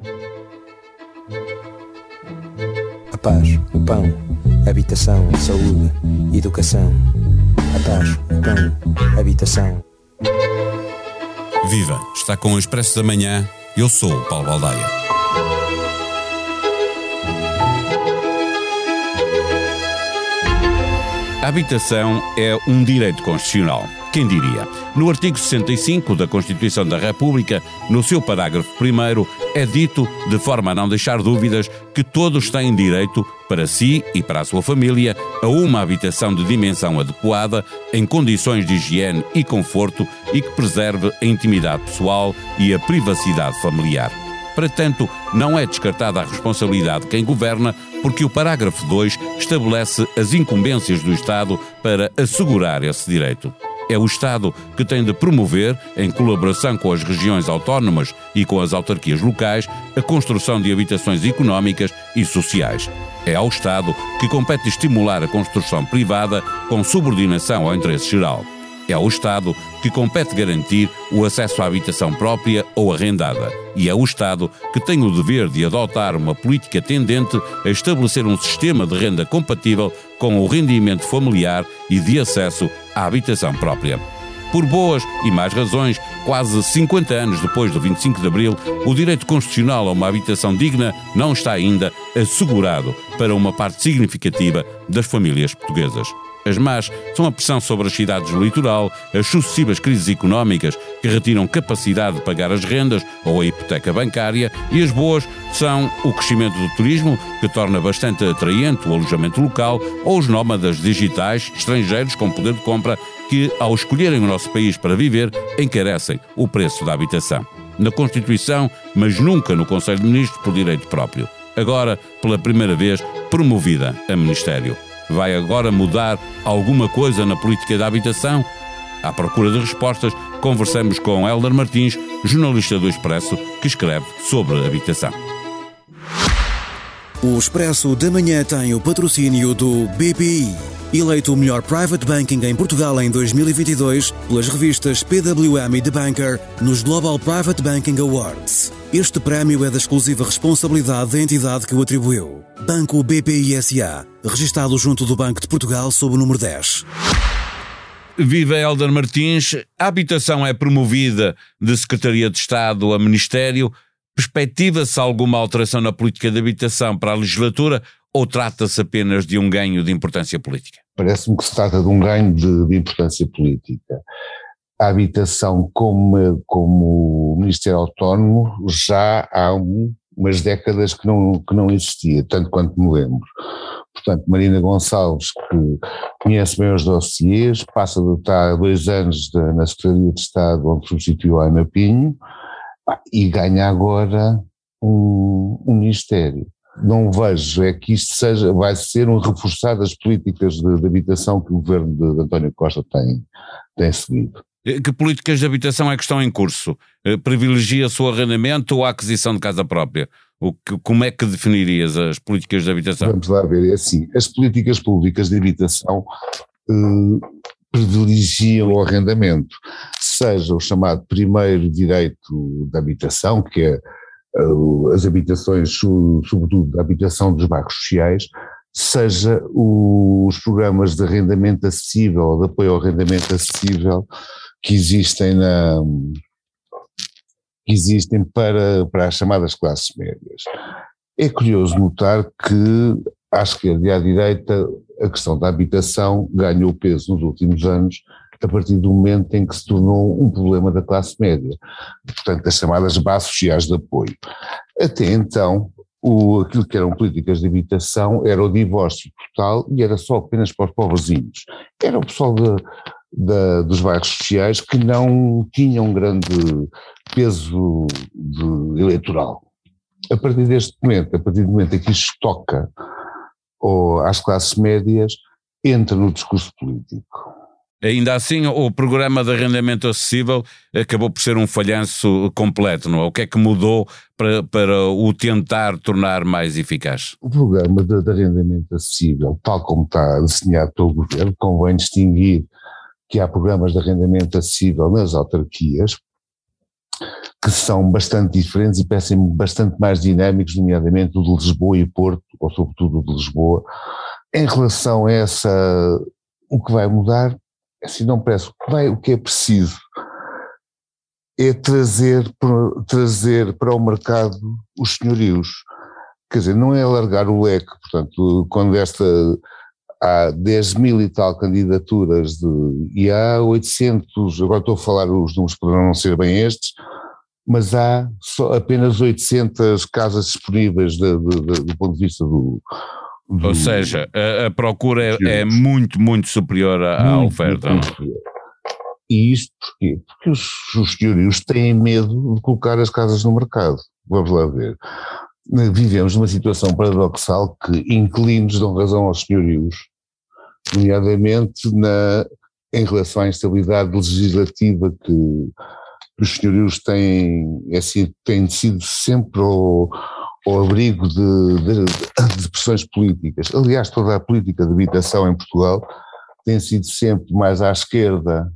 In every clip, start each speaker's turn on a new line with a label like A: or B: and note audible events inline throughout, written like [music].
A: A paz, o pão, a habitação, a saúde, a educação. A paz, o pão, a habitação.
B: Viva! Está com o Expresso da Manhã. Eu sou o Paulo Baldaia. A habitação é um direito constitucional. Diria? No artigo 65 da Constituição da República, no seu parágrafo 1, é dito, de forma a não deixar dúvidas, que todos têm direito, para si e para a sua família, a uma habitação de dimensão adequada, em condições de higiene e conforto e que preserve a intimidade pessoal e a privacidade familiar. Para tanto, não é descartada a responsabilidade de quem governa, porque o parágrafo 2 estabelece as incumbências do Estado para assegurar esse direito. É o Estado que tem de promover, em colaboração com as regiões autónomas e com as autarquias locais, a construção de habitações económicas e sociais. É ao Estado que compete estimular a construção privada com subordinação ao interesse geral. É ao Estado que compete garantir o acesso à habitação própria ou arrendada. E é o Estado que tem o dever de adotar uma política tendente a estabelecer um sistema de renda compatível com o rendimento familiar e de acesso à habitação própria. Por boas e mais razões, quase 50 anos depois do 25 de Abril, o direito constitucional a uma habitação digna não está ainda assegurado para uma parte significativa das famílias portuguesas. As más são a pressão sobre as cidades do litoral, as sucessivas crises económicas que retiram capacidade de pagar as rendas ou a hipoteca bancária, e as boas são o crescimento do turismo, que torna bastante atraente o alojamento local, ou os nómadas digitais estrangeiros com poder de compra que, ao escolherem o nosso país para viver, encarecem o preço da habitação. Na Constituição, mas nunca no Conselho de Ministros por direito próprio. Agora, pela primeira vez, promovida a Ministério. Vai agora mudar alguma coisa na política da habitação? À procura de respostas, conversamos com Helder Martins, jornalista do Expresso, que escreve sobre habitação.
C: O Expresso da Manhã tem o patrocínio do BPI. Eleito o melhor private banking em Portugal em 2022 pelas revistas PWM e The Banker nos Global Private Banking Awards. Este prémio é da exclusiva responsabilidade da entidade que o atribuiu. Banco BPI SA, registado junto do Banco de Portugal sob o número 10.
B: Viva Helder Martins, a habitação é promovida de Secretaria de Estado a Ministério. Perspectiva-se alguma alteração na política de habitação para a legislatura ou trata-se apenas de um ganho de importância política?
D: Parece-me que se trata de um ganho de, de importância política. A habitação como, como Ministério Autónomo já há um, umas décadas que não, que não existia, tanto quanto me lembro. Portanto, Marina Gonçalves, que conhece bem os dossiês, passa de estar dois anos de, na Secretaria de Estado, onde substituiu a Ana Pinho, e ganha agora um, um ministério não vejo é que isto seja, vai ser um reforçar das políticas de, de habitação que o governo de, de, António Costa tem, tem seguido.
B: Eh, que políticas de habitação é que estão em curso? Eh, privilegia-se o arrendamento ou a aquisição de casa própria? O que, como é que definirias as políticas de habitação?
D: Vamos lá ver, é assim, as políticas públicas de habitação eh, privilegiam o arrendamento, seja o chamado primeiro direito de habitação, que é uh, as habitações, sobretudo a habitação dos bairros sociais, seja os programas de arrendamento acessível, de apoio ao arrendamento acessível que existem na que existem para, para as chamadas classes médias. É curioso notar que à esquerda e à direita a questão da habitação ganhou peso nos últimos anos a partir do momento em que se tornou um problema da classe média, portanto, as chamadas bases sociais de apoio. Até então, o, aquilo que eram políticas de habitação era o divórcio total e era só apenas para os pobrezinhos. Era o pessoal de, de, dos bairros sociais que não tinham um grande peso de, eleitoral. A partir deste momento, a partir do momento em que isto toca ou às classes médias, entra no discurso político.
B: Ainda assim, o programa de arrendamento acessível acabou por ser um falhanço completo, não é? O que é que mudou para, para o tentar tornar mais eficaz?
D: O programa de, de arrendamento acessível, tal como está desenhado pelo governo, convém distinguir que há programas de arrendamento acessível nas autarquias, que são bastante diferentes e parecem bastante mais dinâmicos, nomeadamente o de Lisboa e Porto, ou sobretudo o de Lisboa. Em relação a essa, o que vai mudar, assim não parece, vai, o que é preciso é trazer, trazer para o mercado os senhorios. Quer dizer, não é alargar o leque, portanto, quando esta há 10 mil e tal candidaturas de, e há 800, agora estou a falar os números poderão não ser bem estes, mas há só apenas 800 casas disponíveis de, de, do ponto de vista do.
B: Ou seja, a, a procura é, é, muito, muito superior à, muito, oferta. Superior.
D: E isto porquê? Porque os, os senhorios têm medo de colocar as casas no mercado. Vamos lá ver. Vivemos numa situação paradoxal que inquilinos dão razão aos senhorios, nomeadamente na, em relação à instabilidade legislativa que os senhorios têm, é têm sido sempre ao, ao abrigo de, de, de, pressões políticas. Aliás, toda a política de habitação em Portugal tem sido sempre mais à esquerda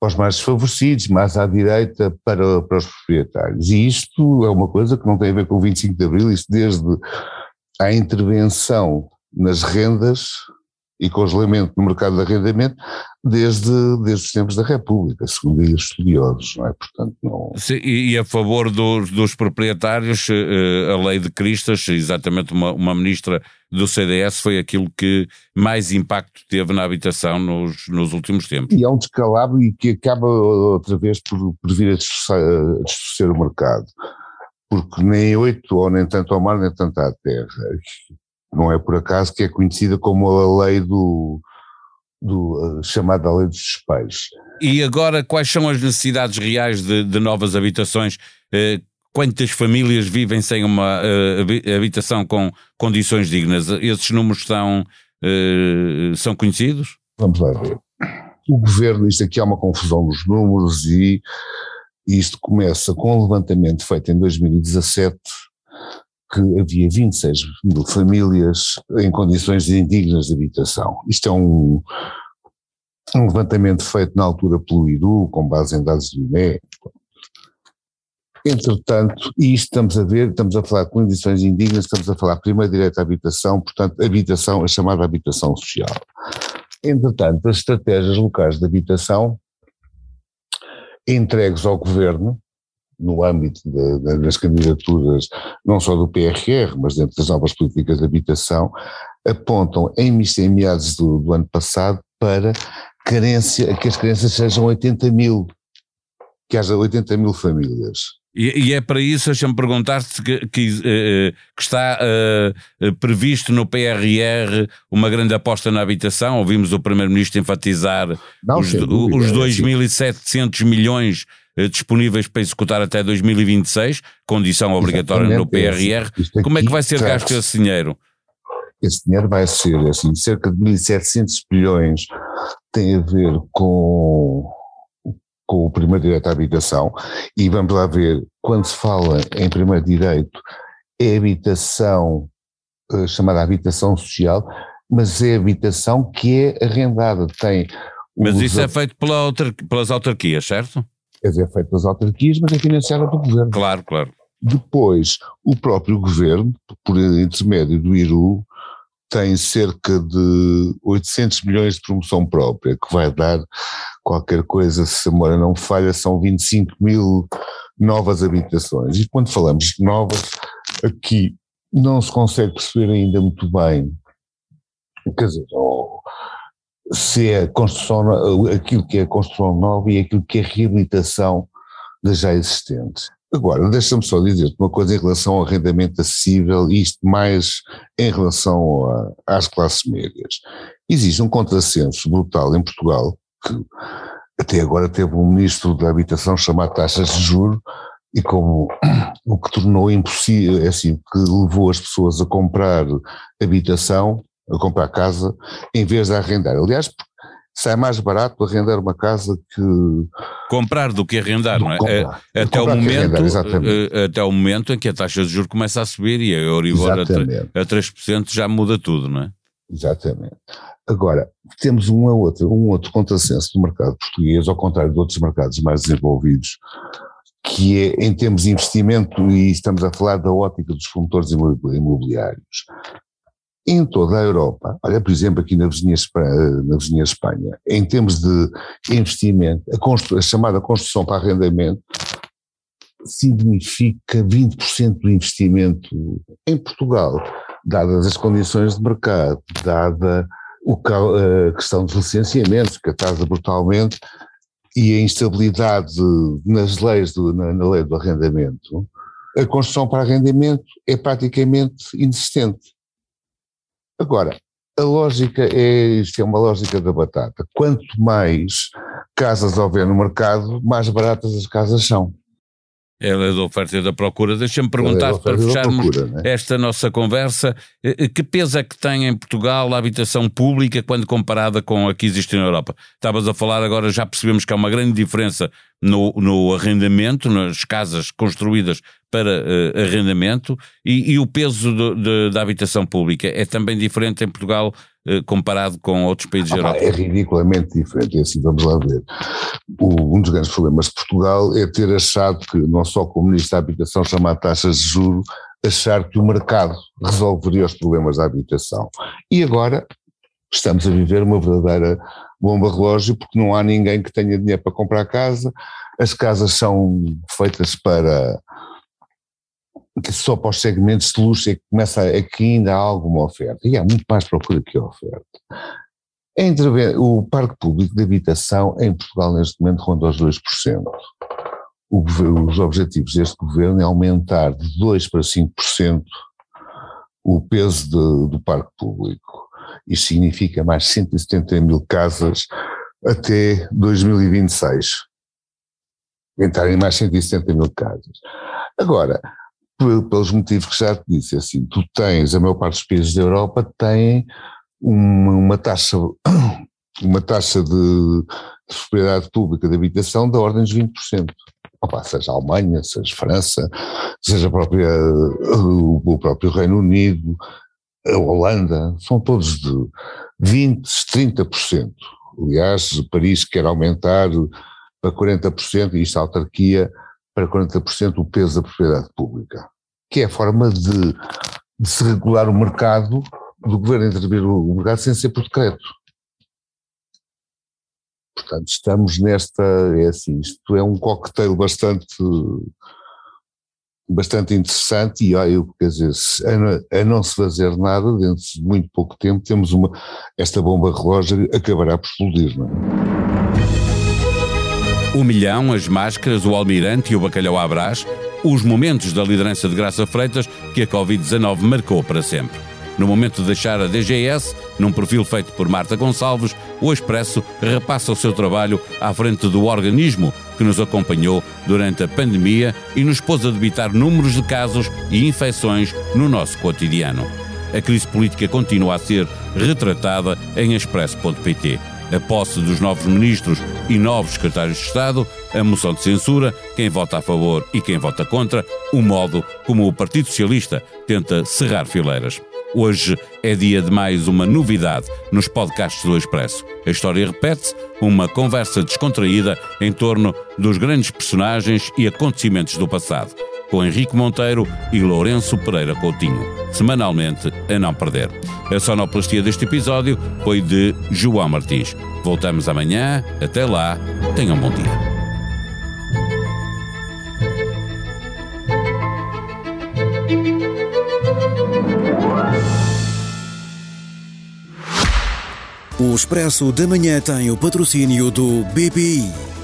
D: para os mais desfavorecidos, mais à direita para, para os proprietários. E isto é uma coisa que não tem a ver com o 25 de Abril, isto desde a intervenção nas rendas e congelamento no mercado de arrendamento desde, desde os tempos da República, segundo os estudiosos, não é? Portanto, não...
B: Sim, e a favor dos, dos proprietários, eh, a lei de Cristas, exatamente uma, uma ministra do CDS, foi aquilo que mais impacto teve na habitação nos, nos últimos tempos.
D: E é um descalabro e que acaba outra vez por, por vir a distorcer o mercado, porque nem oito, ou nem tanto ao mar, nem tanto à terra. Não é por acaso que é conhecida como a lei do, do chamada lei dos espelhos.
B: E agora, quais são as necessidades reais de, de novas habitações? Eh, quantas famílias vivem sem uma uh, habitação com condições dignas? Esses números são, uh, são conhecidos?
D: Vamos lá ver. O governo, isto aqui há uma confusão dos números e isto começa com um levantamento feito em 2017 que havia 26 mil famílias em condições indignas de habitação. Isto é um, um levantamento feito na altura pelo IRU, com base em dados do INE. Entretanto, e isto estamos a ver, estamos a falar de condições indignas, estamos a falar primeiro direito à habitação, portanto, habitação, a chamada habitação social. Entretanto, as estratégias locais de habitação entregues ao governo, no âmbito de, de, das candidaturas, não só do PRR, mas dentro das novas políticas de habitação, apontam em, em meados do, do, ano passado para carência, que as carências sejam 80 mil, que haja 80 mil famílias.
B: E, e, é para isso, deixa-me perguntar-te que, que, uh, que, está uh, previsto no PRR uma grande aposta na habitação. Ouvimos o Primeiro-Ministro enfatizar Não, os, os 2.700 milhões uh, disponíveis para executar até 2026, condição obrigatória Exatamente, no PRR. Como é que vai ser gasto esse dinheiro?
D: Esse dinheiro vai ser assim, cerca de 1.700 bilhões tem a ver com com o primeiro direito à habitação, e vamos lá ver, quando se fala em primeiro direito, é habitação uh, chamada habitação social, mas é habitação que é arrendada, tem...
B: Mas isso é feito pela pelas autarquias, certo?
D: Quer dizer, é feito pelas autarquias, mas é financiada pelo governo.
B: Claro, claro.
D: Depois, o próprio governo, por intermédio do IRU, tem cerca de 800 milhões de promoção própria, que vai dar qualquer coisa, se a memória não falha, são 25 mil novas habitações. E quando falamos de novas, aqui não se consegue perceber ainda muito bem, quer dizer, se é construção, aquilo que é construção nova e aquilo que é reabilitação das já existentes. Agora, deixa-me só dizer uma coisa em relação ao arrendamento acessível, isto mais em relação a, às classes médias. Existe um contrassenso brutal em Portugal, que até agora teve um ministro da habitação chamado taxas de juros, e como [clears throat] o que tornou impossível, é assim, que levou as pessoas a comprar habitação, a comprar casa, em vez de arrendar. Aliás, sai mais barato arrendar uma casa que
B: comprar do que arrendar, não é? Comprar, é até o momento, arrendar, eh, até o momento em que a taxa de juros começa a subir e a Euribor a, a 3% já muda tudo, não é?
D: Exatamente. Agora, temos um outro, um outro contrassenso do mercado português, ao contrário de outros mercados mais desenvolvidos, que é em termos de investimento, e estamos a falar da ótica dos promotores imobiliários. Em toda a Europa, olha, por exemplo, aqui na vizinha, na vizinha Espanha, em termos de investimento, a, a chamada construção para arrendamento significa 20% do investimento em Portugal, dadas as condições de mercado, dada a questão dos licenciamentos, que atrasa brutalmente, e a instabilidade nas leis, do, na, na lei do arrendamento, a construção para arrendamento é praticamente inexistente. Agora, a lógica é, isto é uma lógica da batata. Quanto mais casas houver no mercado, mais baratas as casas são.
B: Ela é da oferta e da procura. Deixa-me perguntar, para fecharmos procura, é? esta nossa conversa, eh, eh, que peso é que tem em Portugal a habitação pública quando comparada com a que existe na Europa? Estavas a falar agora, já percebemos que há uma grande diferença no, no arrendamento, nas casas construídas para uh, arrendamento, e, e, o peso de, de, da habitação pública é também diferente em Portugal comparado com outros países ah, da Europa?
D: É ridiculamente diferente, é assim, vamos lá ver. O, um dos grandes problemas de Portugal é ter achado que, não só como Ministro da Habitação chamar taxas de juros, achar que o mercado resolveria os problemas da habitação. E agora estamos a viver uma verdadeira bomba relógio porque não há ninguém que tenha dinheiro para comprar casa, as casas são feitas para só para os segmentos de luxo é que começa é que ainda há alguma oferta, e há muito mais procura que oferta. O parque público de habitação em Portugal neste momento ronda aos 2%. O, os objetivos deste governo é aumentar de 2% para 5% o peso de, do parque público. Isto significa mais 170 mil casas até 2026. Entrarem mais 170 mil casas. Agora, pelos motivos que já te disse, assim, tu tens, a maior parte dos países da Europa têm uma, uma taxa, [coughs] uma taxa de, de propriedade pública de habitação da ordem dos 20%. Opa, seja a Alemanha, seja a França, seja a própria, o próprio Reino Unido, a Holanda, são todos de 20%, 30%. Aliás, Paris quer aumentar para 40%, e isto a autarquia, para 40% o peso da propriedade pública que é a forma de, de se regular o mercado, do governo intervir o mercado sem ser por decreto. Portanto, estamos nesta, é assim, isto é um cocktail bastante, bastante interessante e eu, quer dizer, a, a, não se fazer nada, dentro de muito pouco tempo, temos uma, esta bomba relógio acabará por explodir, não é?
B: O milhão, as máscaras, o almirante e o bacalhau à brás os momentos da liderança de Graça Freitas que a Covid-19 marcou para sempre. No momento de deixar a DGS, num perfil feito por Marta Gonçalves, o Expresso repassa o seu trabalho à frente do organismo que nos acompanhou durante a pandemia e nos pôs a debitar números de casos e infecções no nosso cotidiano. A crise política continua a ser retratada em expresso.pt a posse dos novos ministros e novos secretários de Estado, a moção de censura, quem vota a favor e quem vota contra, o modo como o Partido Socialista tenta cerrar fileiras. Hoje é dia de mais uma novidade nos podcasts do Expresso. A história repete-se, uma conversa descontraída em torno dos grandes personagens e acontecimentos do passado com Henrique Monteiro e Lourenço Pereira Coutinho, semanalmente a não perder. A sonoplastia deste episódio foi de João Martins. Voltamos amanhã. Até lá. Tenham um bom dia.
C: O Expresso da Manhã tem o patrocínio do BPI